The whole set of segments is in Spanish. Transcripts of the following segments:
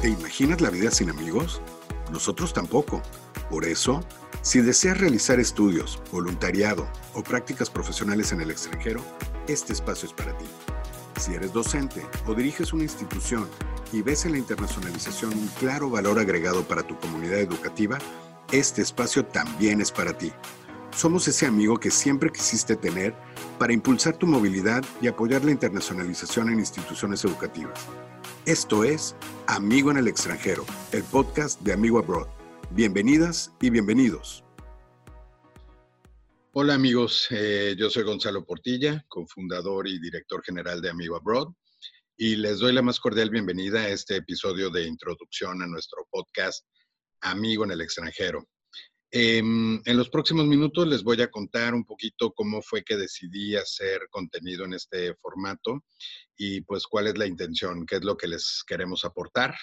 ¿Te imaginas la vida sin amigos? Nosotros tampoco. Por eso, si deseas realizar estudios, voluntariado o prácticas profesionales en el extranjero, este espacio es para ti. Si eres docente o diriges una institución y ves en la internacionalización un claro valor agregado para tu comunidad educativa, este espacio también es para ti. Somos ese amigo que siempre quisiste tener para impulsar tu movilidad y apoyar la internacionalización en instituciones educativas. Esto es Amigo en el extranjero, el podcast de Amigo Abroad. Bienvenidas y bienvenidos. Hola amigos, eh, yo soy Gonzalo Portilla, cofundador y director general de Amigo Abroad, y les doy la más cordial bienvenida a este episodio de introducción a nuestro podcast Amigo en el extranjero. Em, en los próximos minutos les voy a contar un poquito cómo fue que decidí hacer contenido en este formato y pues cuál es la intención, qué es lo que les queremos aportar.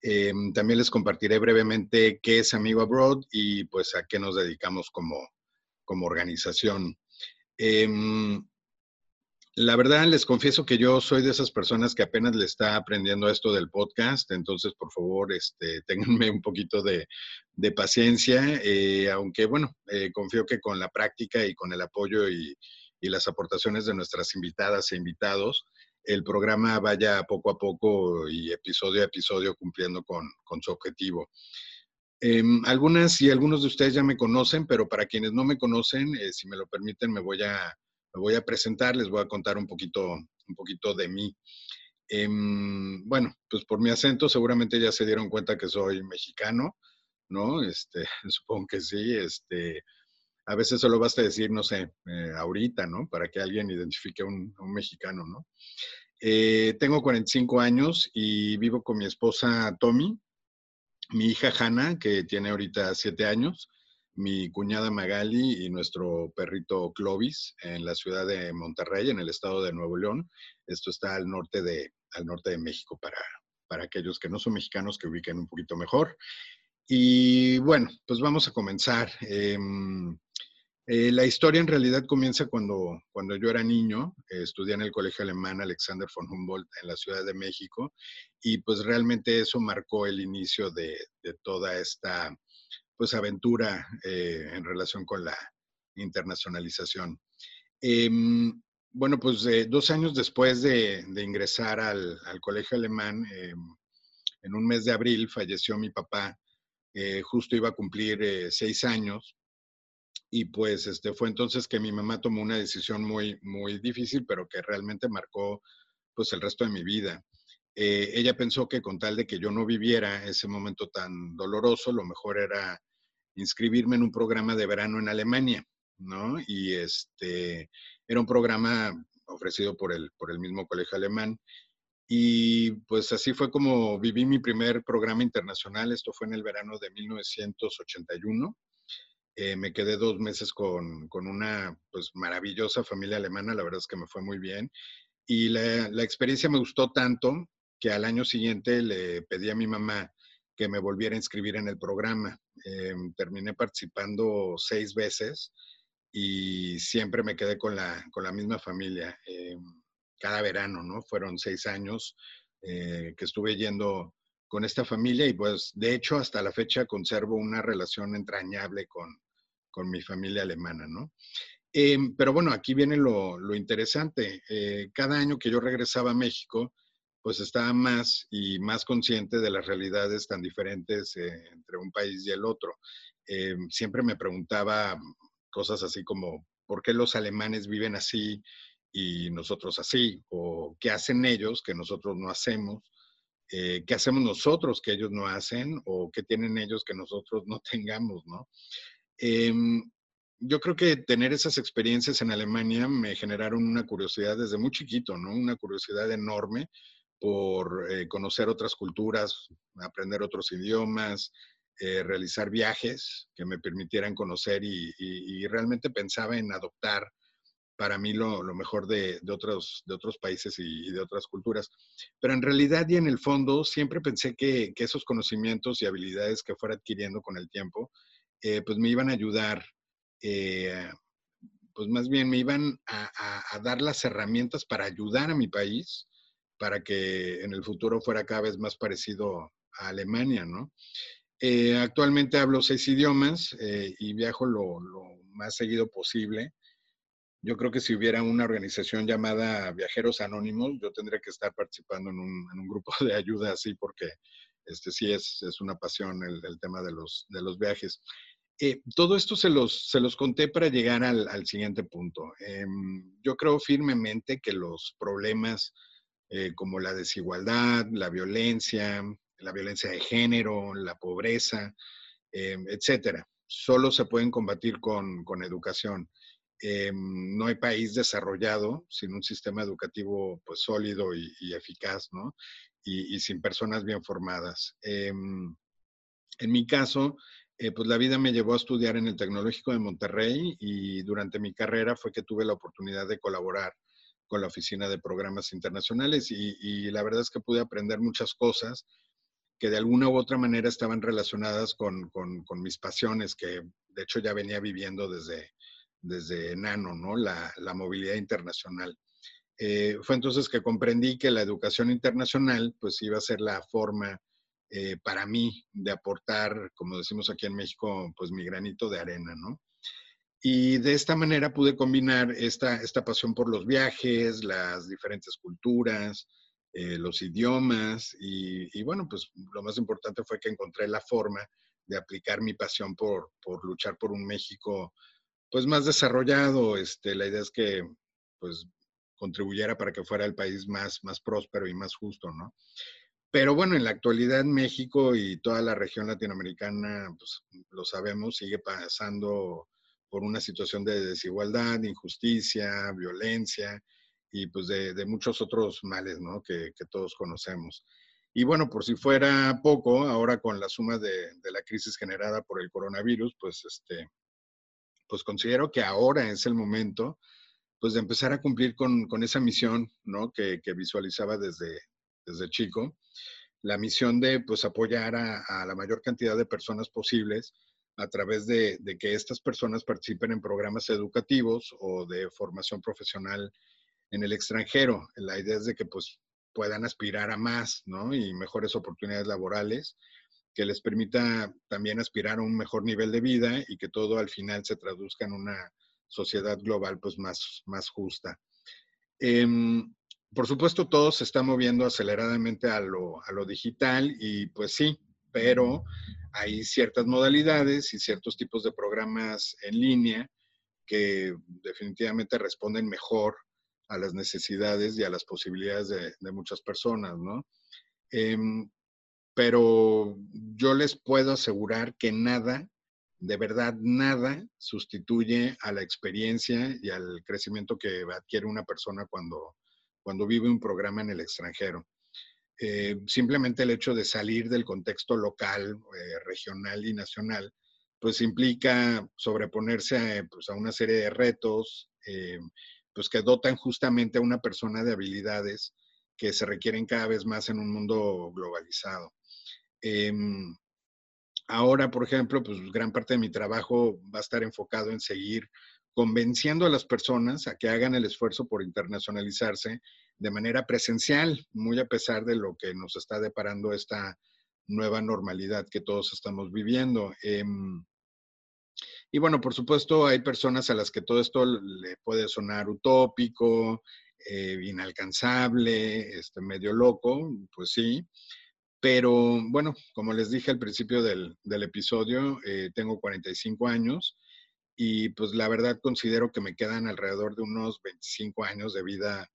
Em, también les compartiré brevemente qué es Amigo Abroad y pues a qué nos dedicamos como, como organización. Em, la verdad, les confieso que yo soy de esas personas que apenas le está aprendiendo esto del podcast, entonces por favor, este, un poquito de, paciencia, eh, aunque bueno, eh, confío que con la práctica y con el apoyo y, las aportaciones de nuestras invitadas e invitados, el programa vaya poco a poco y episodio a episodio cumpliendo con, su objetivo. Em, algunas y algunos de ustedes ya me conocen, pero para quienes no me conocen, eh, si me lo permiten, me voy a voy a presentar, les voy a contar un poquito, un poquito de mí. Em, bueno, pues por mi acento seguramente ya se dieron cuenta que soy mexicano, ¿no? Este, supongo que sí, este, a veces solo basta decir, no sé, eh, ahorita, ¿no? Para que alguien identifique a un, mexicano, ¿no? Eh, tengo 45 años y vivo con mi esposa Tommy, mi hija Hanna, que tiene ahorita 7 años, mi cuñada Magali y nuestro perrito Clovis en la ciudad de Monterrey, en el estado de Nuevo León. Esto está al norte de, al norte de México para, para aquellos que no son mexicanos que ubiquen un poquito mejor. Y bueno, pues vamos a comenzar. Em, eh, la historia en realidad comienza cuando, cuando yo era niño, estudié en el Colegio Alemán Alexander von Humboldt en la Ciudad de México y pues realmente eso marcó el inicio de, de toda esta pues aventura eh, en relación con la internacionalización. Em, bueno, pues eh, dos años después de, ingresar al, colegio alemán, em, en un mes de abril falleció mi papá, eh, justo iba a cumplir seis años, y pues este, fue entonces que mi mamá tomó una decisión muy, muy difícil, pero que realmente marcó pues el resto de mi vida. ella pensó que con tal de que yo no viviera ese momento tan doloroso, lo mejor era inscribirme en un programa de verano en Alemania, ¿no? Y este, era un programa ofrecido por el, por el mismo colegio alemán. Y pues así fue como viví mi primer programa internacional. Esto fue en el verano de 1981. Eh, me quedé dos meses con, con, una pues maravillosa familia alemana. La verdad es que me fue muy bien. Y la, la experiencia me gustó tanto que al año siguiente le pedí a mi mamá que me volviera a inscribir en el programa. Em, terminé participando seis veces y siempre me quedé con la, con la misma familia. Em, cada verano, ¿no? Fueron seis años eh, que estuve yendo con esta familia y pues de hecho hasta la fecha conservo una relación entrañable con, con mi familia alemana, ¿no? Em, pero bueno, aquí viene lo, lo interesante. Eh, cada año que yo regresaba a México, pues estaba más y más consciente de las realidades tan diferentes eh, entre un país y el otro. Eh, siempre me preguntaba cosas así como, ¿por qué los alemanes viven así y nosotros así? ¿O qué hacen ellos que nosotros no hacemos? Eh, ¿Qué hacemos nosotros que ellos no hacen? ¿O qué tienen ellos que nosotros no tengamos? ¿no? Em, yo creo que tener esas experiencias en Alemania me generaron una curiosidad desde muy chiquito, ¿no? Una curiosidad enorme por eh, conocer otras culturas, aprender otros idiomas, eh, realizar viajes que me permitieran conocer y, realmente pensaba en adoptar para mí lo, mejor de, otros, países y, de otras culturas. Pero en realidad y en el fondo siempre pensé que, esos conocimientos y habilidades que fuera adquiriendo con el tiempo, eh, pues me iban a ayudar, pues más bien me iban a dar las herramientas para ayudar a mi país para que en el futuro fuera cada vez más parecido Alemania, ¿no? Eh, actualmente hablo seis idiomas eh, y viajo lo, más seguido posible. Yo creo que si hubiera una organización llamada Viajeros Anónimos, yo tendría que estar participando en un, grupo de ayuda así, porque este sí es, es una pasión el, tema de los, de los viajes. Eh, todo esto se los, se los conté para llegar al, al siguiente punto. Em, yo creo firmemente que los problemas eh, como la desigualdad, la violencia, la violencia de género, la pobreza, em, etcétera, solo se pueden combatir con, con educación. Em, no hay país desarrollado sin un sistema educativo pues, sólido y, eficaz, ¿no? Y, sin personas bien formadas. en mi caso, eh, pues la vida me llevó a estudiar en el Tecnológico de Monterrey y durante mi carrera fue que tuve la oportunidad de colaborar con la Oficina de Programas Internacionales y, la verdad es que pude aprender muchas cosas que de alguna u otra manera estaban relacionadas con, mis pasiones, que de hecho ya venía viviendo desde, desde enano, ¿no? La, movilidad internacional. Eh, fue entonces que comprendí que la educación internacional pues iba a ser la forma eh, para mí de aportar, como decimos aquí en México, pues mi granito de arena, ¿no? Y de esta manera pude combinar esta, esta pasión por los viajes, las diferentes culturas, eh, los idiomas y, bueno, pues lo más importante fue que encontré la forma de aplicar mi pasión por, por luchar por un México pues más desarrollado. Este, la idea es que pues contribuyera para que fuera el país más, más próspero y más justo, ¿no? Pero bueno, en la actualidad México y toda la región latinoamericana, pues lo sabemos, sigue pasando por una situación de desigualdad, injusticia, violencia y pues de, muchos otros males, ¿no? Que, todos conocemos. Y bueno, por si fuera poco, ahora con la suma de, la crisis generada por el coronavirus, pues este, pues considero que ahora es el momento pues de empezar a cumplir con, esa misión, ¿no? Que, que visualizaba desde, desde chico, la misión de pues apoyar a, la mayor cantidad de personas posibles a través de, que estas personas participen en programas educativos o de formación profesional en el extranjero. La idea es de que pues puedan aspirar a más, ¿no? Y mejores oportunidades laborales que les permita también aspirar a un mejor nivel de vida y que todo al final se traduzca en una sociedad global pues más, más justa. Em, por supuesto, todo se está moviendo aceleradamente a lo, digital y pues sí, pero hay ciertas modalidades y ciertos tipos de programas en línea que definitivamente responden mejor a las necesidades y a las posibilidades de, muchas personas, ¿no? Em, pero yo les puedo asegurar que nada, de verdad nada, sustituye a la experiencia y al crecimiento que adquiere una persona cuando, cuando vive un programa en el extranjero. Eh, simplemente el hecho de salir del contexto local, eh, regional y nacional, pues implica sobreponerse a, pues, una serie de retos, eh, pues que dotan justamente a una persona de habilidades que se requieren cada vez más en un mundo globalizado. Em, ahora, por ejemplo, pues gran parte de mi trabajo va a estar enfocado en seguir convenciendo a las personas a que hagan el esfuerzo por internacionalizarse de manera presencial, muy a pesar de lo que nos está deparando esta nueva normalidad que todos estamos viviendo. Em, y bueno, por supuesto, hay personas a las que todo esto le puede sonar utópico, eh, inalcanzable, este, medio loco, pues sí. Pero bueno, como les dije al principio del, episodio, eh, tengo 45 años y pues la verdad considero que me quedan alrededor de unos 25 años de vida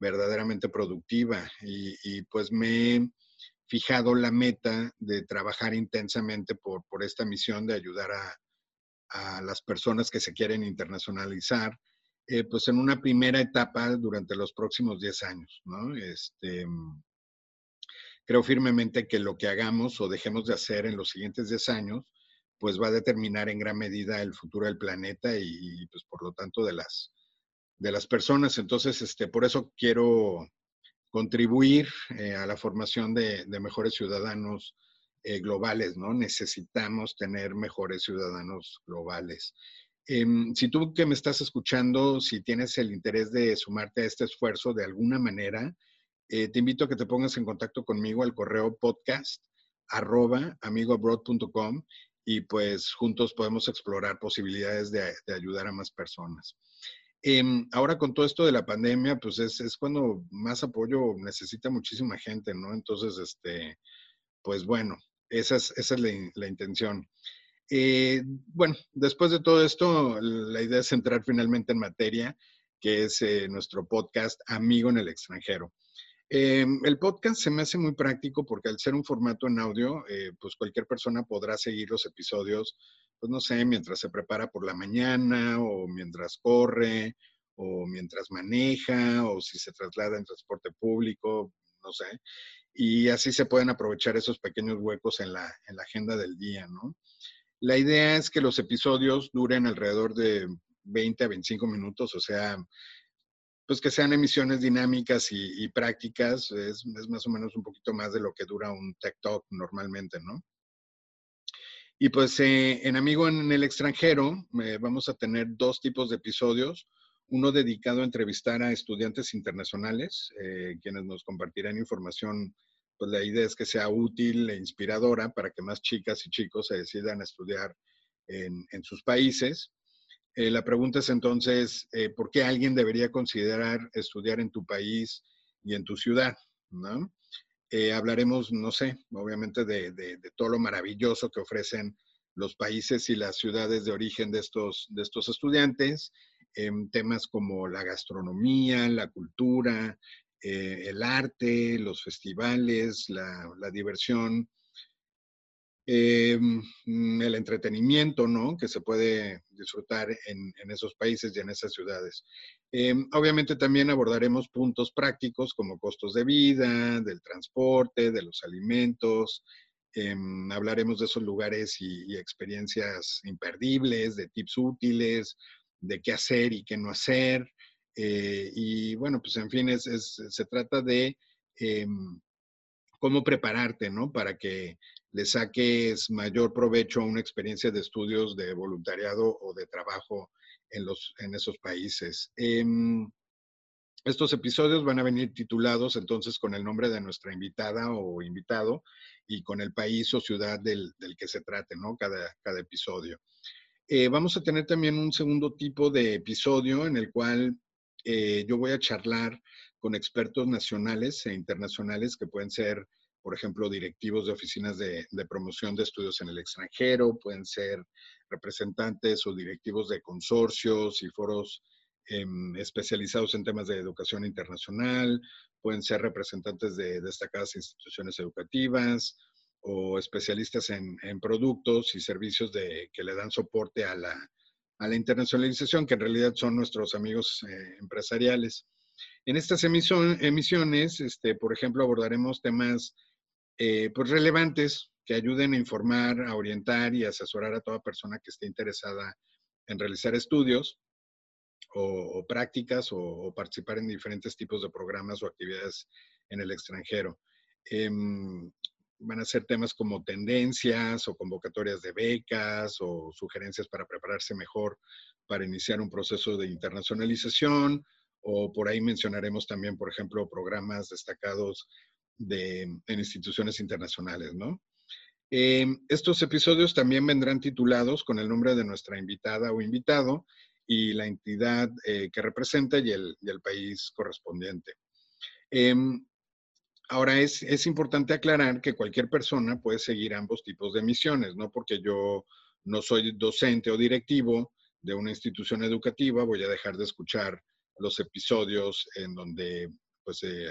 verdaderamente productiva y, pues me he fijado la meta de trabajar intensamente por, por esta misión de ayudar a, a, las personas que se quieren internacionalizar, eh, pues en una primera etapa durante los próximos 10 años, ¿no? Este, creo firmemente que lo que hagamos o dejemos de hacer en los siguientes 10 años, pues va a determinar en gran medida el futuro del planeta y, pues por lo tanto de las, de las personas. Entonces, este, por eso quiero contribuir eh, a la formación de, mejores ciudadanos eh, globales, ¿no? Necesitamos tener mejores ciudadanos globales. Em, si tú que me estás escuchando, si tienes el interés de sumarte a este esfuerzo de alguna manera, eh, te invito a que te pongas en contacto conmigo al correo podcast arroba amigoabroad.com y pues juntos podemos explorar posibilidades de, ayudar a más personas. Em, ahora con todo esto de la pandemia, pues es, cuando más apoyo necesita muchísima gente, ¿no? Entonces, este, pues bueno, esa es, esa es la, intención. Eh, bueno, después de todo esto, la idea es entrar finalmente en materia, que es eh, nuestro podcast Amigo en el extranjero. Em, el podcast se me hace muy práctico porque al ser un formato en audio, eh, pues cualquier persona podrá seguir los episodios, pues no sé, mientras se prepara por la mañana o mientras corre o mientras maneja o si se traslada en transporte público, no sé. Y así se pueden aprovechar esos pequeños huecos en la, en la agenda del día, ¿no? La idea es que los episodios duren alrededor de 20 a 25 minutos, o sea, pues que sean emisiones dinámicas y, prácticas, es, más o menos un poquito más de lo que dura un Tech Talk normalmente, ¿no? Y pues eh, en Amigo en el extranjero eh, vamos a tener dos tipos de episodios, uno dedicado a entrevistar a estudiantes internacionales, eh, quienes nos compartirán información, pues la idea es que sea útil e inspiradora para que más chicas y chicos se decidan a estudiar en, en sus países. Eh, la pregunta es entonces, eh, ¿por qué alguien debería considerar estudiar en tu país y en tu ciudad? ¿no? Eh, hablaremos, no sé, obviamente de, todo lo maravilloso que ofrecen los países y las ciudades de origen de estos, de estos estudiantes, en temas como la gastronomía, la cultura, el arte, los festivales, la diversión, eh, mm, el entretenimiento, ¿no? Que se puede disfrutar en, esos países y en esas ciudades. Eh, obviamente también abordaremos puntos prácticos como costos de vida, del transporte, de los alimentos. Eh, hablaremos de esos lugares y, experiencias imperdibles, de tips útiles, de qué hacer y qué no hacer. y bueno, pues en fin, se trata de cómo prepararte, ¿no? Para que le saques mayor provecho a una experiencia de estudios de voluntariado o de trabajo en, los, en esos países. Em, estos episodios van a venir titulados entonces con el nombre de nuestra invitada o invitado y con el país o ciudad del, que se trate, ¿no? Cada, cada episodio. Eh, vamos a tener también un segundo tipo de episodio en el cual eh, yo voy a charlar con expertos nacionales e internacionales que pueden ser por ejemplo, directivos de oficinas de, promoción de estudios en el extranjero, pueden ser representantes o directivos de consorcios y foros em, especializados en temas de educación internacional, pueden ser representantes de destacadas instituciones educativas o especialistas en, productos y servicios que le dan soporte a la, internacionalización, que en realidad son nuestros amigos eh, empresariales. En estas emisiones, este, por ejemplo, abordaremos temas eh, pues relevantes que ayuden a informar, a orientar y asesorar a toda persona que esté interesada en realizar estudios o, prácticas o, participar en diferentes tipos de programas o actividades en el extranjero. Em, van a ser temas como tendencias o convocatorias de becas o sugerencias para prepararse mejor para iniciar un proceso de internacionalización o por ahí mencionaremos también, por ejemplo, programas destacados de, en instituciones internacionales, ¿no? Eh, estos episodios también vendrán titulados con el nombre de nuestra invitada o invitado y la entidad eh, que representa y el, país correspondiente. Em, ahora, es, es, importante aclarar que cualquier persona puede seguir ambos tipos de misiones, ¿no? Porque yo no soy docente o directivo de una institución educativa, voy a dejar de escuchar los episodios en donde pues, eh,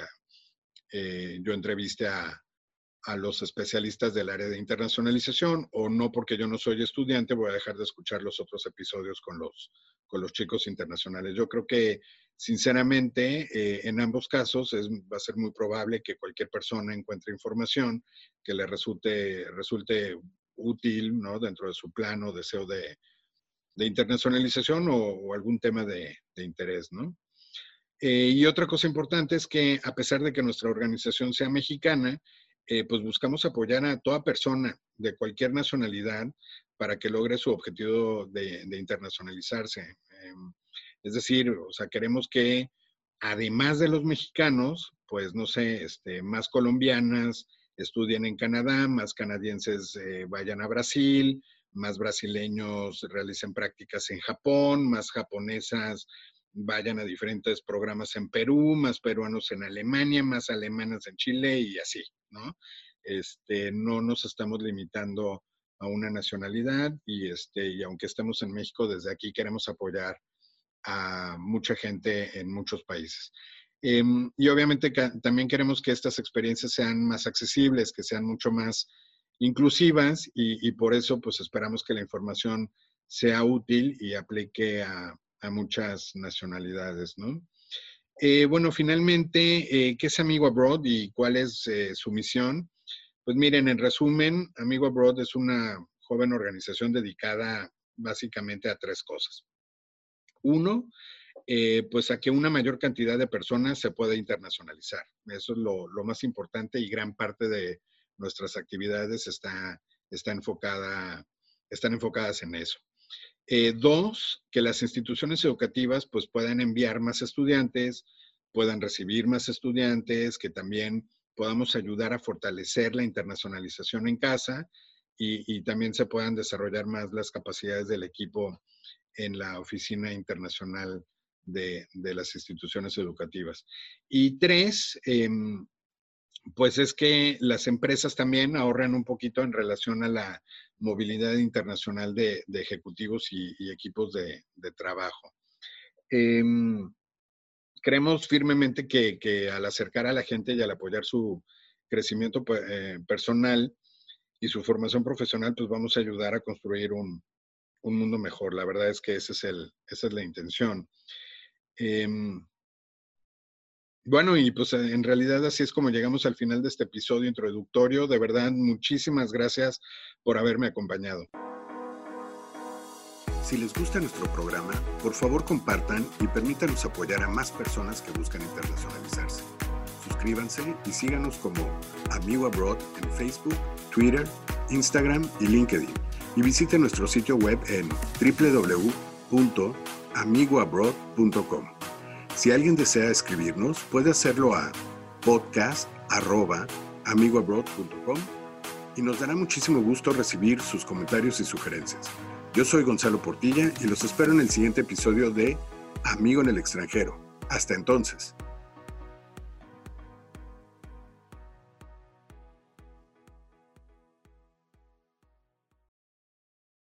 eh, yo entreviste a, los especialistas del área de internacionalización o no porque yo no soy estudiante voy a dejar de escuchar los otros episodios con los, con los chicos internacionales. Yo creo que sinceramente eh, en ambos casos va a ser muy probable que cualquier persona encuentre información que le resulte, resulte útil ¿no? dentro de su plano, deseo de, de internacionalización o, algún tema de, interés. ¿no? Eh, y otra cosa importante es que a pesar de que nuestra organización sea mexicana, eh, pues buscamos apoyar a toda persona de cualquier nacionalidad para que logre su objetivo de, internacionalizarse. Em, es decir, o sea, queremos que además de los mexicanos, pues no sé, este, más colombianas, estudien en Canadá, más canadienses eh, vayan a Brasil, más brasileños realicen prácticas en Japón, más japonesas vayan a diferentes programas en Perú, más peruanos en Alemania, más alemanas en Chile y así, ¿no? Este, no nos estamos limitando a una nacionalidad y, este, y aunque estemos en México, desde aquí queremos apoyar a mucha gente en muchos países. Em, y obviamente también queremos que estas experiencias sean más accesibles, que sean mucho más inclusivas y, por eso pues esperamos que la información sea útil y aplique a, muchas nacionalidades, ¿no? Eh, bueno, finalmente, eh, ¿qué es Amigo Abroad y cuál es eh, su misión? Pues miren, en resumen, Amigo Abroad es una joven organización dedicada básicamente a tres cosas. Uno, pues a que una mayor cantidad de personas se pueda internacionalizar. Eso es lo, lo más importante y gran parte de, nuestras actividades está, está enfocada, están enfocadas en eso. Eh, dos, que las instituciones educativas pues puedan enviar más estudiantes, puedan recibir más estudiantes, que también podamos ayudar a fortalecer la internacionalización en casa y, también se puedan desarrollar más las capacidades del equipo en la oficina internacional de, las instituciones educativas. Y tres, em, pues es que las empresas también ahorran un poquito en relación a la movilidad internacional de, ejecutivos y, equipos de, trabajo. Em, creemos firmemente que, al acercar a la gente y al apoyar su crecimiento pues, eh, personal y su formación profesional, pues vamos a ayudar a construir un, mundo mejor. La verdad es que ese es el, esa es la intención. Em, bueno, y pues en realidad así es como llegamos al final de este episodio introductorio. De verdad, muchísimas gracias por haberme acompañado. Si les gusta nuestro programa, por favor compartan y permítanos apoyar a más personas que buscan internacionalizarse. Suscríbanse y síganos como Amigo Abroad en Facebook, Twitter, Instagram y LinkedIn. Y visiten nuestro sitio web en www.amigoabroad.com. Si alguien desea escribirnos, puede hacerlo a podcast.amigoabroad.com y nos dará muchísimo gusto recibir sus comentarios y sugerencias. Yo soy Gonzalo Portilla y los espero en el siguiente episodio de Amigo en el extranjero. Hasta entonces.